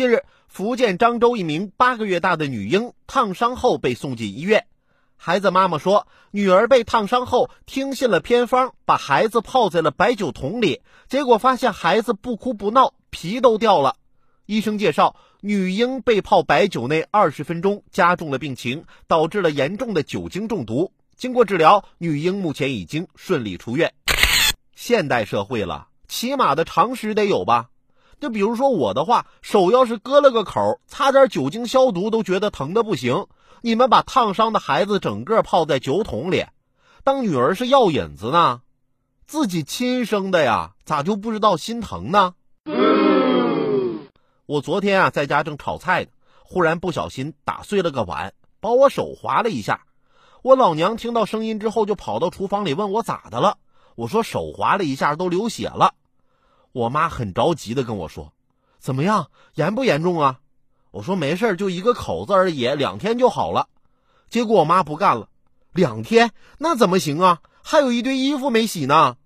近日，福建漳州一名八个月大的女婴烫伤后被送进医院。孩子妈妈说，女儿被烫伤后听信了偏方，把孩子泡在了白酒桶里，结果发现孩子不哭不闹，皮都掉了。医生介绍，女婴被泡白酒内二十分钟，加重了病情，导致了严重的酒精中毒。经过治疗，女婴目前已经顺利出院。现代社会了，起码的常识得有吧？就比如说我的话，手要是割了个口，擦点酒精消毒都觉得疼的不行。你们把烫伤的孩子整个泡在酒桶里，当女儿是药引子呢？自己亲生的呀，咋就不知道心疼呢？我昨天啊，在家正炒菜呢，忽然不小心打碎了个碗，把我手划了一下。我老娘听到声音之后，就跑到厨房里问我咋的了。我说手划了一下，都流血了。我妈很着急的跟我说：“怎么样，严不严重啊？”我说：“没事就一个口子而已，两天就好了。”结果我妈不干了：“两天那怎么行啊？还有一堆衣服没洗呢。”